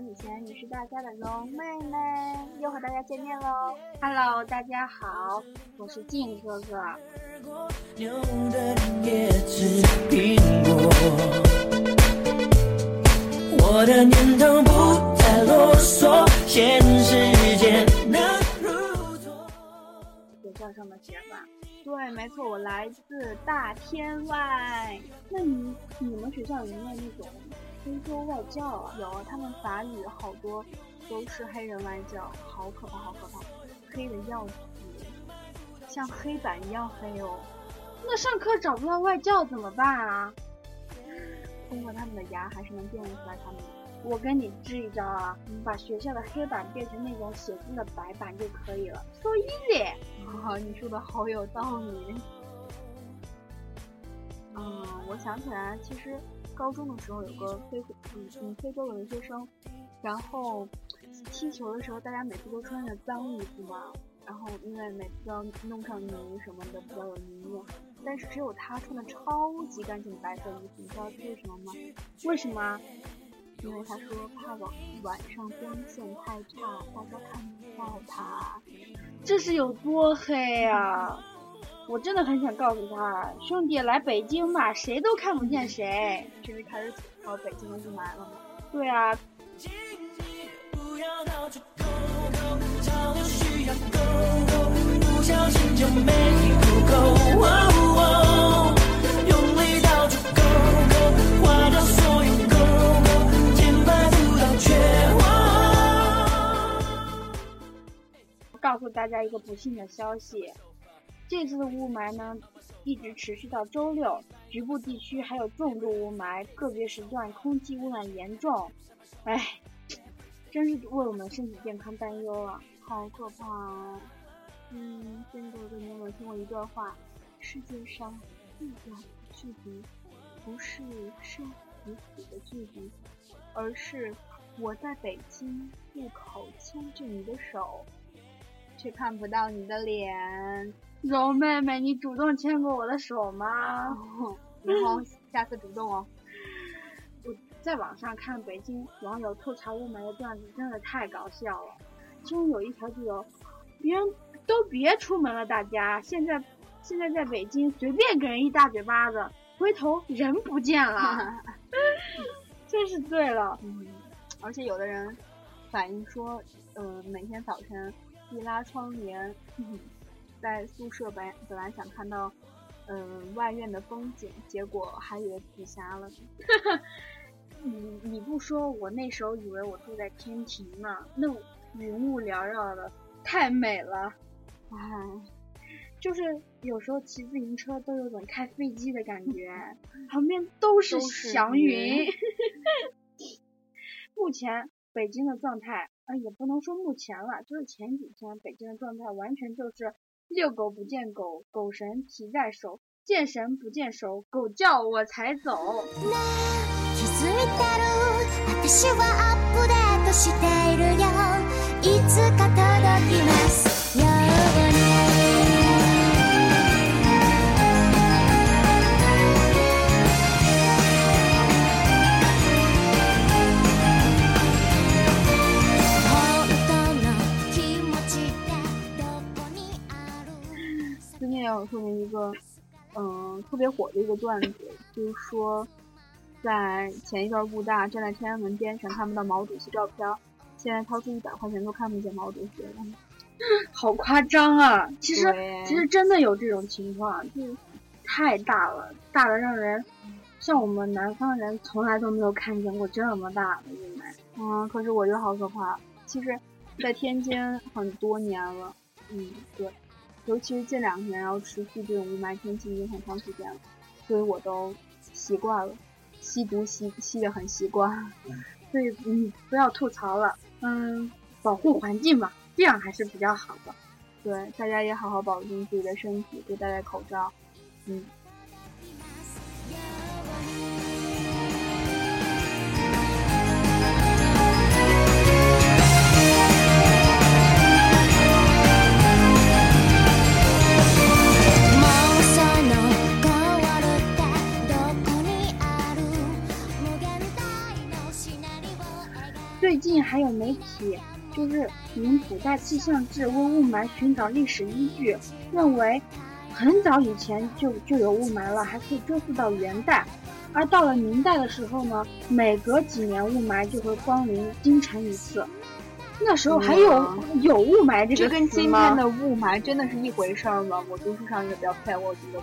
是主播樊子贤，也是大家的龙妹妹，又和大家见面喽。Hello，大家好，我是静哥哥。牛的人也吃苹果。我的念头不再啰嗦，现实间能如昨。学校上的学霸。对，没错，我来自大天外。那你你们学校有没有那种非洲外教啊？有，他们法语好多都是黑人外教，好可怕，好可怕，黑的要死，像黑板一样黑哦。那上课找不到外教怎么办啊？通过他们的牙还是能辨认出来他们。我跟你支一招啊，你把学校的黑板变成那种写字的白板就可以了，so easy。啊，你说的好有道理。嗯，我想起来，其实高中的时候有个非嗯嗯非洲的留学生，然后踢球的时候大家每次都穿着脏衣服嘛，然后因为每次都要弄上泥什么的，比较有泥泞。但是只有他穿的超级干净的白色衣服，你知道是为什么吗？为什么？因为他说怕晚晚上光线太差，大家看不到他。这是有多黑啊！我真的很想告诉他，兄弟，来北京吧，谁都看不见谁。这是开始吐槽北京的雾霾了吗？对啊。告诉大家一个不幸的消息，这次的雾霾呢，一直持续到周六，局部地区还有重度雾霾，个别时段空气污染严重。唉，真是为我们身体健康担忧啊，好可怕啊！嗯，真的跟你有没有听过一段话？世界上最大的距离，不是生与死的距离，而是我在北京路口牵着你的手。却看不到你的脸。柔妹妹，你主动牵过我的手吗？然后下次主动哦。我在网上看北京网友吐槽雾霾的段子，真的太搞笑了。其中有一条就有，别人都别出门了，大家现在现在在北京随便给人一大嘴巴子，回头人不见了，真是醉了。嗯，而且有的人反映说，呃，每天早晨。一拉窗帘，嗯、在宿舍本本来想看到，嗯、呃，外院的风景，结果还以为自己瞎了。你你不说，我那时候以为我住在天庭呢，那云雾缭绕的，太美了。唉，就是有时候骑自行车都有种开飞机的感觉，旁边都是祥云。目前北京的状态。啊，也不能说目前了，就是前几天北京的状态完全就是遛狗不见狗，狗神提在手，见神不见手，狗叫我才走。特别火的一个段子，就是说，在前一段雾大站在天安门边上看不到毛主席照片儿，现在掏出一百块钱都看不见毛主席了。好夸张啊！其实其实真的有这种情况，就是太大了，大的让人像我们南方人从来都没有看见过这么大的雾霾。嗯，可是我觉得好可怕。其实，在天津很多年了，嗯，对，尤其是近两年，然后持续这种雾霾天气已经很长时间了，所以我都习惯了，吸毒吸吸的很习惯。所以嗯，不要吐槽了，嗯，保护环境吧，这样还是比较好的。对，大家也好好保重自己的身体，多戴戴口罩。嗯，近还有媒体就是以古代气象志为雾霾寻找历史依据，认为很早以前就就有雾霾了，还可以追溯到元代。而到了明代的时候呢，每隔几年雾霾就会光临京城一次。那时候还有哇有雾霾这这个跟今天的雾霾真的是一回事儿吗？我读书上也比较配，我觉得。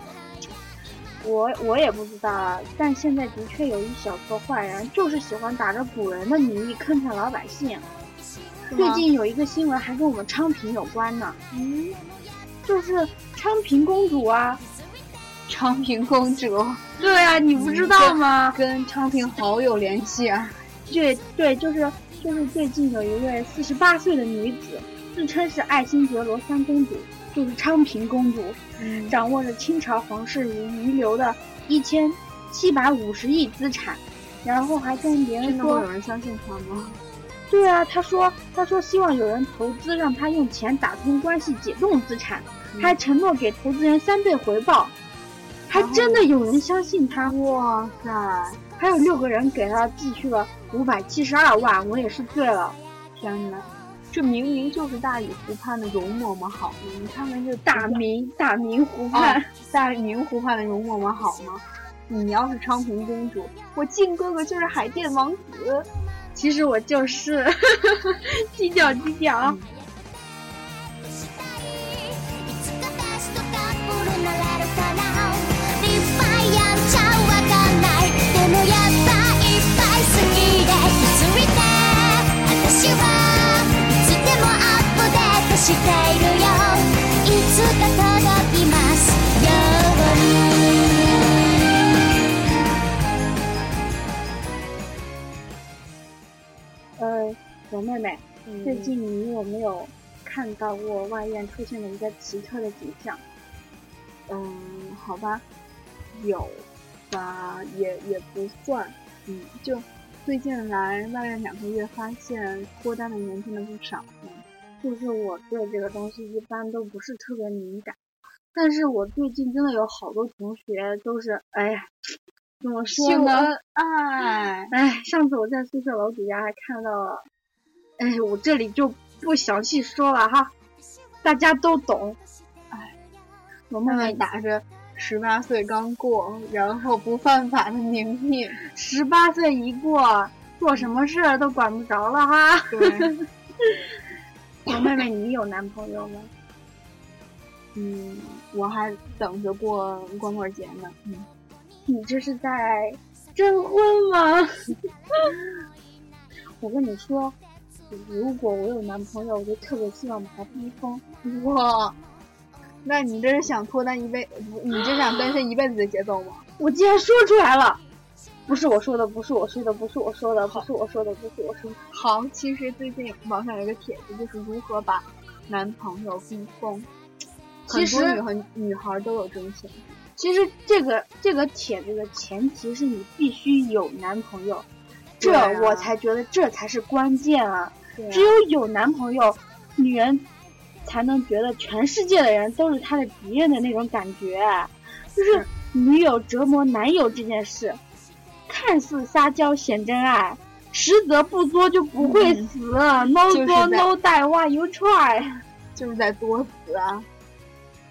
我我也不知道啊，但现在的确有一小撮坏人，就是喜欢打着古人的名义坑骗老百姓。最近有一个新闻还跟我们昌平有关呢，嗯，就是昌平公主啊。昌平公主对啊，你不知道吗？跟昌平好有联系啊。对对，就是就是最近有一位四十八岁的女子，自称是爱新觉罗三公主，就是昌平公主，嗯掌握着清朝皇室遗遗留的一千七百五十亿资产，然后还跟别人说有人相信他吗？对啊，他说他说希望有人投资，让他用钱打通关系，解冻资产，嗯还承诺给投资人三倍回报，还真的有人相信他。哇塞！还有六个人给他寄去了五百七十二万，我也是醉了。天哪，这明明就是大理湖畔的容嬷嬷好吗？你看看这大明大明湖畔，啊，大明湖畔的容嬷嬷好吗？你要是昌平公主，我靖哥哥就是海淀王子。其实我就是低调低调。妹妹，嗯最近你有没有看到过外院出现了一个奇特的景象？嗯，好吧，有吧，也也不算，嗯，就最近来外院两个月，发现脱单的年轻的不少。嗯，就是我对这个东西一般都不是特别敏感，但是我最近真的有好多同学都是，哎呀，怎么说呢？秀恩爱，哎，上次我在宿舍楼底下还看到了，哎，我这里就不详细说了哈，大家都懂。哎，我妹妹打着十八岁刚过，然后不犯法的名义，十八岁一过，做什么事儿都管不着了哈。对，我妹妹，你有男朋友吗？嗯，我还等着过光棍节呢。嗯，你这是在征婚吗？我跟你说，如果我有男朋友，我就特别希望把他逼疯。哇，那你这是想脱单一辈，你这想单身一辈子的节奏吗？我竟然说出来了，不是我说的，不是我说的，不是我说的，不是我说的，不是我说的。好，其实最近网上有一个帖子，就是如何把男朋友逼疯。其实女孩女孩都有这种潜质。其实这个这个帖子的前提是你必须有男朋友，这、我才觉得这才是关键啊！对只有有男朋友，女人才能觉得全世界的人都是她的敌人的那种感觉。就是女友折磨男友这件事，看似撒娇显真爱，实则不作就不会死。no 就是作 no die，why you try？就是在作死啊！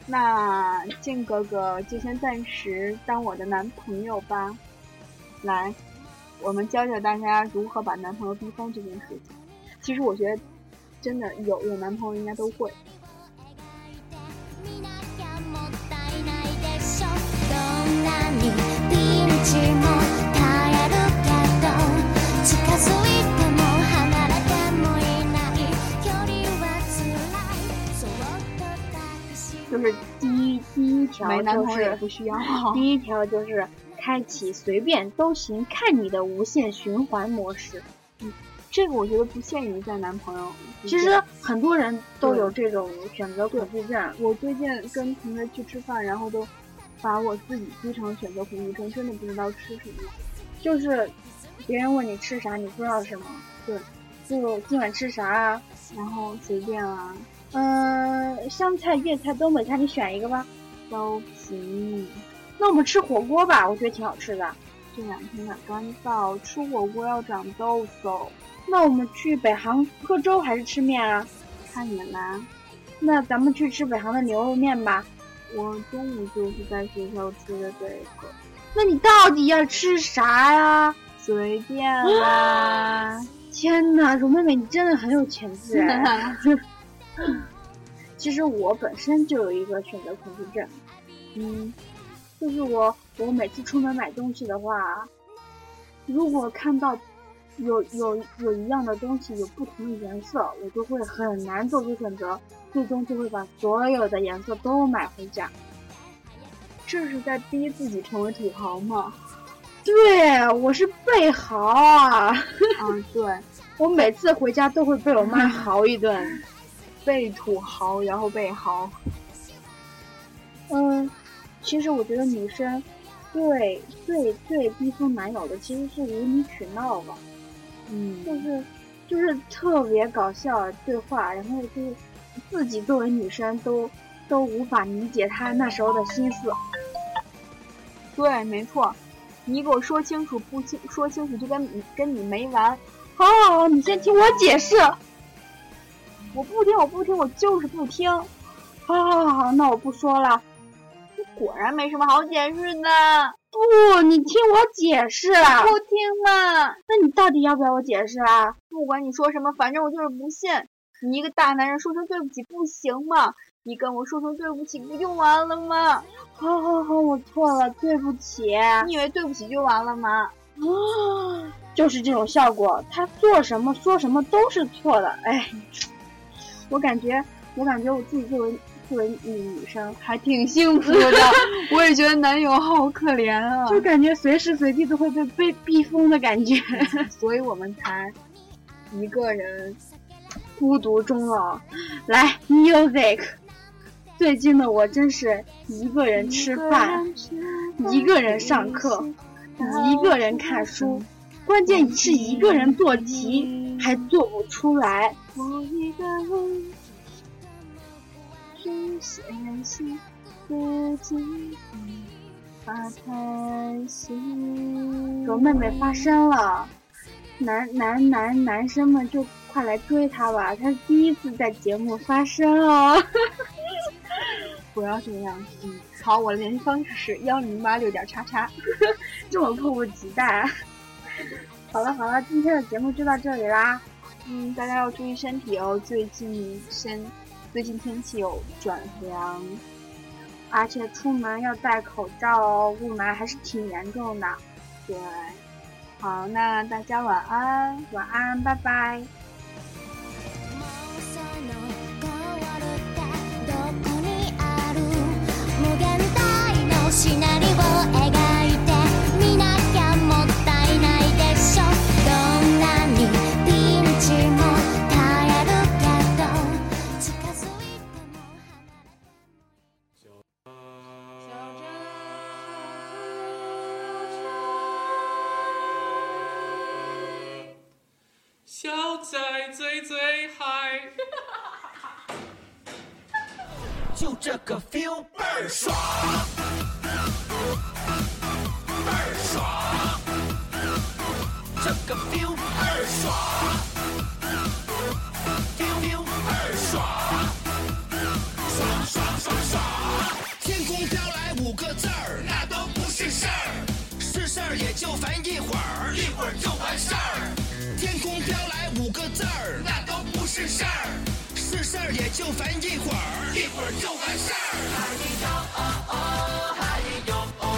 那靖哥哥就先暂时当我的男朋友吧。来，我们教教大家如何把男朋友逼疯这件事情。其实我觉得，真的有有男朋友应该都会。見なきゃもったいないでしょどんなにピンチも耐えるけど近づいても離れてもいない距離は辛いそっと抱きしめ就是第一第一条没男就朋友也是不需要。第一条就是开启随便都行看你的无限循环模式。 这个我觉得不限于在男朋友。其实很多人都有这种选择恐惧症。我最近跟同学去吃饭，然后都把我自己逼成选择恐惧症，真的不知道吃什么。就是别人问你吃啥，你不知道什么。对，就今晚吃啥啊？然后随便啊，嗯，湘菜、粤菜、东北菜，你选一个吧。都行。那我们吃火锅吧，我觉得挺好吃的。这两天有点干燥，吃火锅要长痘痘，那我们去北航喝粥还是吃面啊？看你们啦。那咱们去吃北航的牛肉面吧。我中午就是在学校吃的这个，那你到底要吃啥呀？随便啦。天呐，蓉妹妹，你真的很有潜质哎。其实我本身就有一个选择恐惧症，嗯，就是我我每次出门买东西的话，如果看到有有有一样的东西有不同的颜色，我就会很难做出选择，最终就会把所有的颜色都买回家。这是在逼自己成为土豪吗？对，我是被豪啊！啊，对，我每次回家都会被我妈 豪一顿。被土豪，然后被豪。嗯，其实我觉得女生最最最逼疯男友的其实是无理取闹吧，嗯，就是就是特别搞笑的对话，然后就是自己作为女生都都无法理解他那时候的心思。对，没错。你给我说清楚，不清说清楚就跟你跟你没完。好好好，你先听我解释。我不听，我不听，我就是不听。好好好好，那我不说了。你果然没什么好解释的，不，你听我解释。不听嘛。那你到底要不要我解释啊？不管你说什么，反正我就是不信。你一个大男人说声对不起不行吗？你跟我说声对不起不就完了吗？好好好，我错了，对不起。你以为对不起就完了吗？啊，就是这种效果，他做什么说什么都是错的。哎，我感觉，我感觉我自己作为作为女女生，还挺幸福的。我也觉得男友好可怜啊，就感觉随时随地都会被被逼疯的感觉，所以我们才一个人孤独终老。来，music。最近的我真是一个人吃饭，一个人上课，一个人看书，关键是一个人做题还做不出来。我一个人只写信自己发开心。柔妹妹发声了，男男男男生们就快来追她吧，她第一次在节目发声哦。不要这样，嗯，好，我的联系方式是幺零八六点叉叉，这么迫不及待。好了好了，今天的节目就到这里啦。嗯，大家要注意身体哦，最近身，最近天气有转凉，而且出门要戴口罩哦，雾霾还是挺严重的。对，好，那大家晚安，晚安，拜拜。もうそのゴールってどこにある無限大のシナリオ描 冰倍儿爽冰冰倍儿爽爽爽爽爽天空飘来五个字儿那都不是事儿。是事儿也就烦一会儿。一会儿就完事儿。天空飘来五个字儿那都不是事儿是事儿也就烦一会儿一会儿就完事儿哈咿哦哦。哈咿